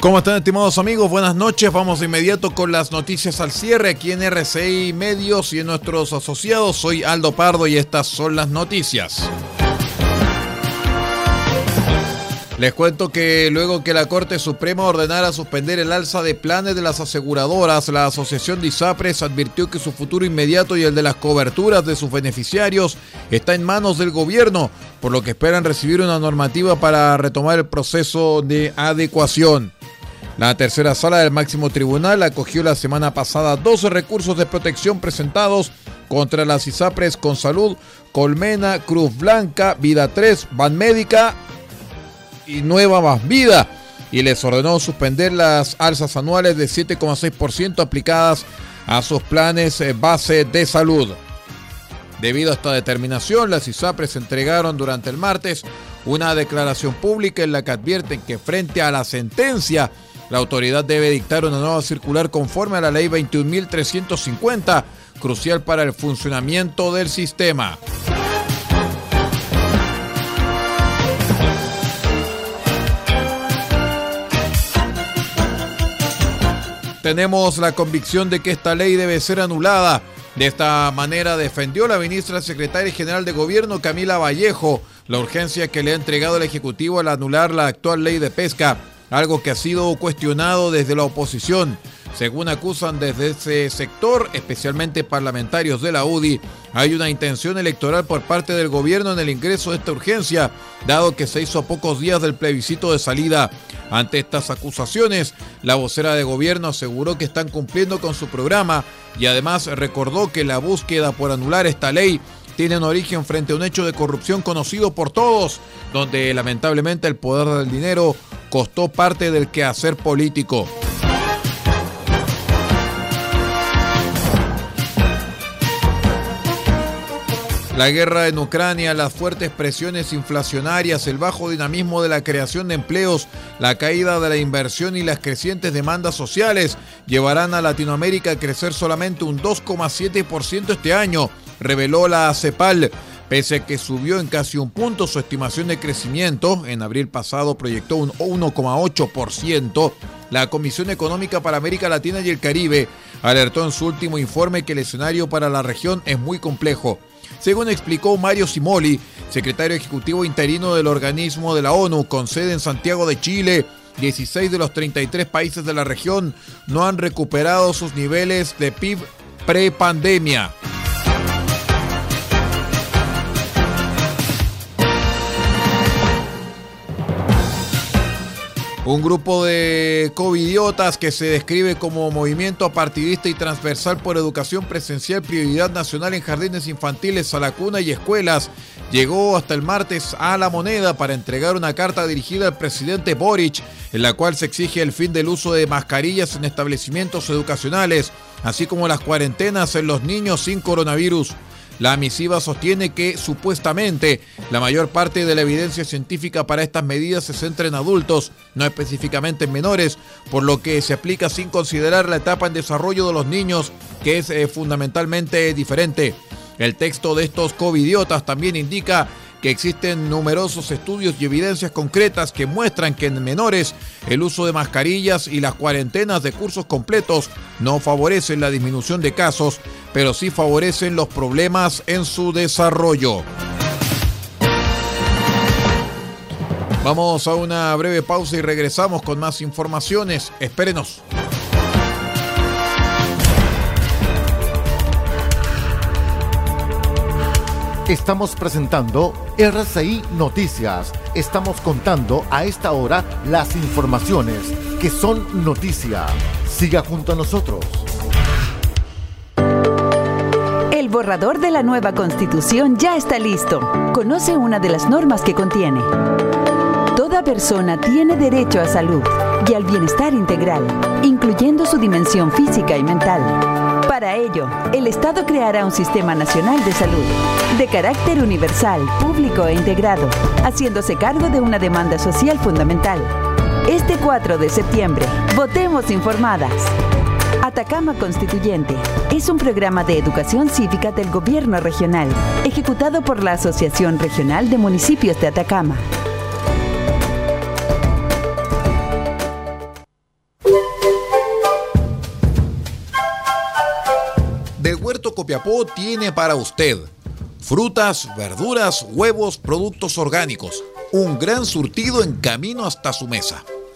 ¿Cómo están estimados amigos? Buenas noches. Vamos de inmediato con las noticias al cierre aquí en RCI Medios y en nuestros asociados. Soy Aldo Pardo y estas son las noticias. Les cuento que luego que la Corte Suprema ordenara suspender el alza de planes de las aseguradoras, la Asociación de ISAPRES advirtió que su futuro inmediato y el de las coberturas de sus beneficiarios está en manos del gobierno, por lo que esperan recibir una normativa para retomar el proceso de adecuación. La tercera sala del máximo tribunal acogió la semana pasada 12 recursos de protección presentados contra las ISAPRES con salud, Colmena, Cruz Blanca, Vida 3, Banmédica y Nueva Más Vida y les ordenó suspender las alzas anuales de 7,6% aplicadas a sus planes eh, base de salud. Debido a esta determinación, las ISAPRES entregaron durante el martes una declaración pública en la que advierten que frente a la sentencia la autoridad debe dictar una nueva circular conforme a la ley 21.350, crucial para el funcionamiento del sistema. Tenemos la convicción de que esta ley debe ser anulada. De esta manera defendió la ministra secretaria general de Gobierno, Camila Vallejo, la urgencia que le ha entregado el Ejecutivo al anular la actual ley de pesca algo que ha sido cuestionado desde la oposición. Según acusan desde ese sector, especialmente parlamentarios de la UDI, hay una intención electoral por parte del gobierno en el ingreso de esta urgencia, dado que se hizo a pocos días del plebiscito de salida. Ante estas acusaciones, la vocera de gobierno aseguró que están cumpliendo con su programa y además recordó que la búsqueda por anular esta ley tiene un origen frente a un hecho de corrupción conocido por todos, donde lamentablemente el poder del dinero costó parte del quehacer político. La guerra en Ucrania, las fuertes presiones inflacionarias, el bajo dinamismo de la creación de empleos, la caída de la inversión y las crecientes demandas sociales llevarán a Latinoamérica a crecer solamente un 2,7% este año, reveló la CEPAL. Pese a que subió en casi un punto su estimación de crecimiento, en abril pasado proyectó un 1,8%, la Comisión Económica para América Latina y el Caribe alertó en su último informe que el escenario para la región es muy complejo. Según explicó Mario Simoli, secretario ejecutivo interino del organismo de la ONU con sede en Santiago de Chile, 16 de los 33 países de la región no han recuperado sus niveles de PIB pre-pandemia. Un grupo de covidiotas que se describe como movimiento apartidista y transversal por educación presencial, prioridad nacional en jardines infantiles, a la cuna y escuelas, llegó hasta el martes a la moneda para entregar una carta dirigida al presidente Boric, en la cual se exige el fin del uso de mascarillas en establecimientos educacionales, así como las cuarentenas en los niños sin coronavirus. La misiva sostiene que supuestamente la mayor parte de la evidencia científica para estas medidas se centra en adultos, no específicamente en menores, por lo que se aplica sin considerar la etapa en desarrollo de los niños, que es eh, fundamentalmente diferente. El texto de estos covidiotas también indica que existen numerosos estudios y evidencias concretas que muestran que en menores el uso de mascarillas y las cuarentenas de cursos completos no favorecen la disminución de casos, pero sí favorecen los problemas en su desarrollo. Vamos a una breve pausa y regresamos con más informaciones. Espérenos. Estamos presentando RCI Noticias. Estamos contando a esta hora las informaciones que son noticia. Siga junto a nosotros. Borrador de la nueva constitución ya está listo. Conoce una de las normas que contiene. Toda persona tiene derecho a salud y al bienestar integral, incluyendo su dimensión física y mental. Para ello, el Estado creará un sistema nacional de salud, de carácter universal, público e integrado, haciéndose cargo de una demanda social fundamental. Este 4 de septiembre, votemos informadas. Atacama Constituyente es un programa de educación cívica del gobierno regional, ejecutado por la Asociación Regional de Municipios de Atacama. Copiapó tiene para usted frutas, verduras, huevos, productos orgánicos. Un gran surtido en camino hasta su mesa.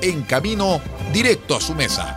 en camino directo a su mesa.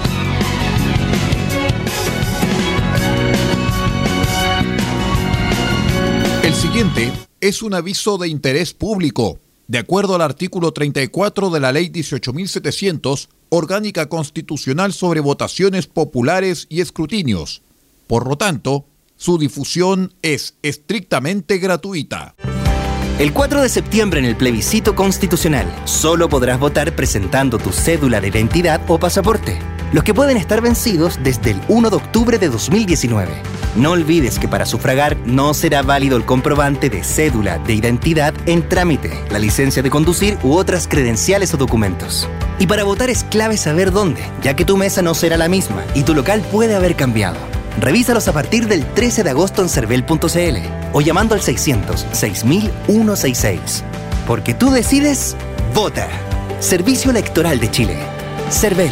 El siguiente es un aviso de interés público. De acuerdo al artículo 34 de la Ley 18.700, orgánica constitucional sobre votaciones populares y escrutinios. Por lo tanto, su difusión es estrictamente gratuita. El 4 de septiembre en el plebiscito constitucional, solo podrás votar presentando tu cédula de identidad o pasaporte, los que pueden estar vencidos desde el 1 de octubre de 2019. No olvides que para sufragar no será válido el comprobante de cédula de identidad en trámite, la licencia de conducir u otras credenciales o documentos. Y para votar es clave saber dónde, ya que tu mesa no será la misma y tu local puede haber cambiado. Revísalos a partir del 13 de agosto en cervel.cl o llamando al 600 6166. Porque tú decides, vota. Servicio Electoral de Chile. CERVEL.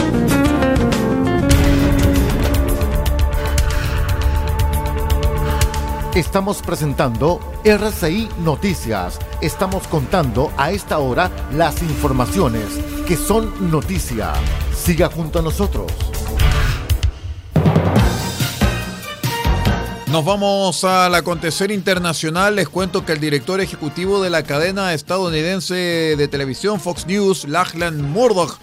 Estamos presentando RCI Noticias. Estamos contando a esta hora las informaciones que son noticia. Siga junto a nosotros. Nos vamos al acontecer internacional. Les cuento que el director ejecutivo de la cadena estadounidense de televisión Fox News, Lachlan Murdoch,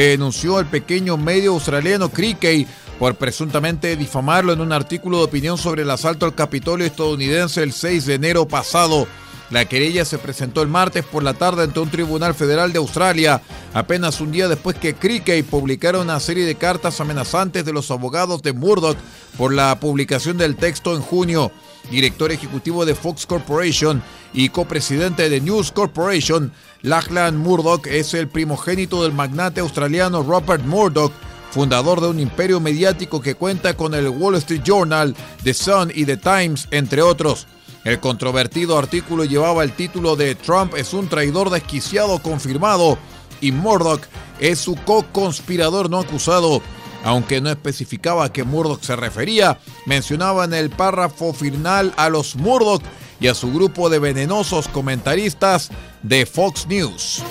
denunció al pequeño medio australiano Crickey por presuntamente difamarlo en un artículo de opinión sobre el asalto al Capitolio estadounidense el 6 de enero pasado. La querella se presentó el martes por la tarde ante un tribunal federal de Australia, apenas un día después que Crickey publicara una serie de cartas amenazantes de los abogados de Murdoch por la publicación del texto en junio. Director ejecutivo de Fox Corporation y copresidente de News Corporation, Lachlan Murdoch es el primogénito del magnate australiano Robert Murdoch, fundador de un imperio mediático que cuenta con el Wall Street Journal, The Sun y The Times, entre otros. El controvertido artículo llevaba el título de Trump es un traidor desquiciado confirmado y Murdoch es su co-conspirador no acusado. Aunque no especificaba a qué Murdoch se refería, mencionaba en el párrafo final a los Murdoch y a su grupo de venenosos comentaristas de Fox News.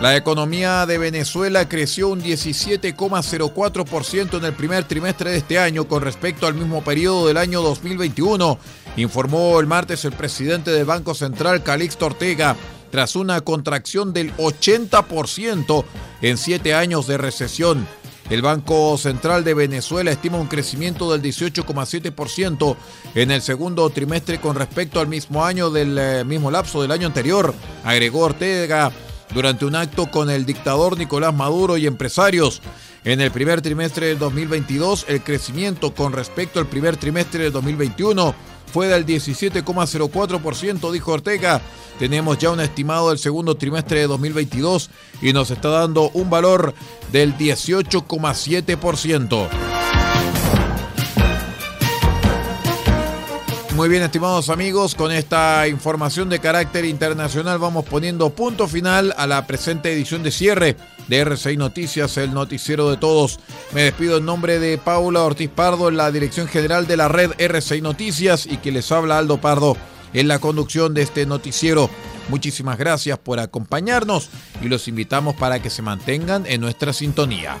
La economía de Venezuela creció un 17,04% en el primer trimestre de este año con respecto al mismo periodo del año 2021, informó el martes el presidente del Banco Central, Calixto Ortega, tras una contracción del 80% en siete años de recesión. El Banco Central de Venezuela estima un crecimiento del 18,7% en el segundo trimestre con respecto al mismo año del eh, mismo lapso del año anterior, agregó Ortega durante un acto con el dictador Nicolás Maduro y empresarios. En el primer trimestre del 2022, el crecimiento con respecto al primer trimestre del 2021 fue del 17,04%, dijo Ortega. Tenemos ya un estimado del segundo trimestre de 2022 y nos está dando un valor del 18,7%. Muy bien, estimados amigos, con esta información de carácter internacional vamos poniendo punto final a la presente edición de cierre de RCI Noticias, el noticiero de todos. Me despido en nombre de Paula Ortiz Pardo la dirección general de la red RCI Noticias y que les habla Aldo Pardo en la conducción de este noticiero. Muchísimas gracias por acompañarnos y los invitamos para que se mantengan en nuestra sintonía.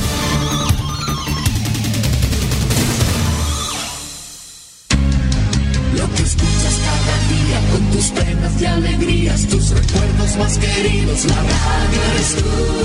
La radio eres tú.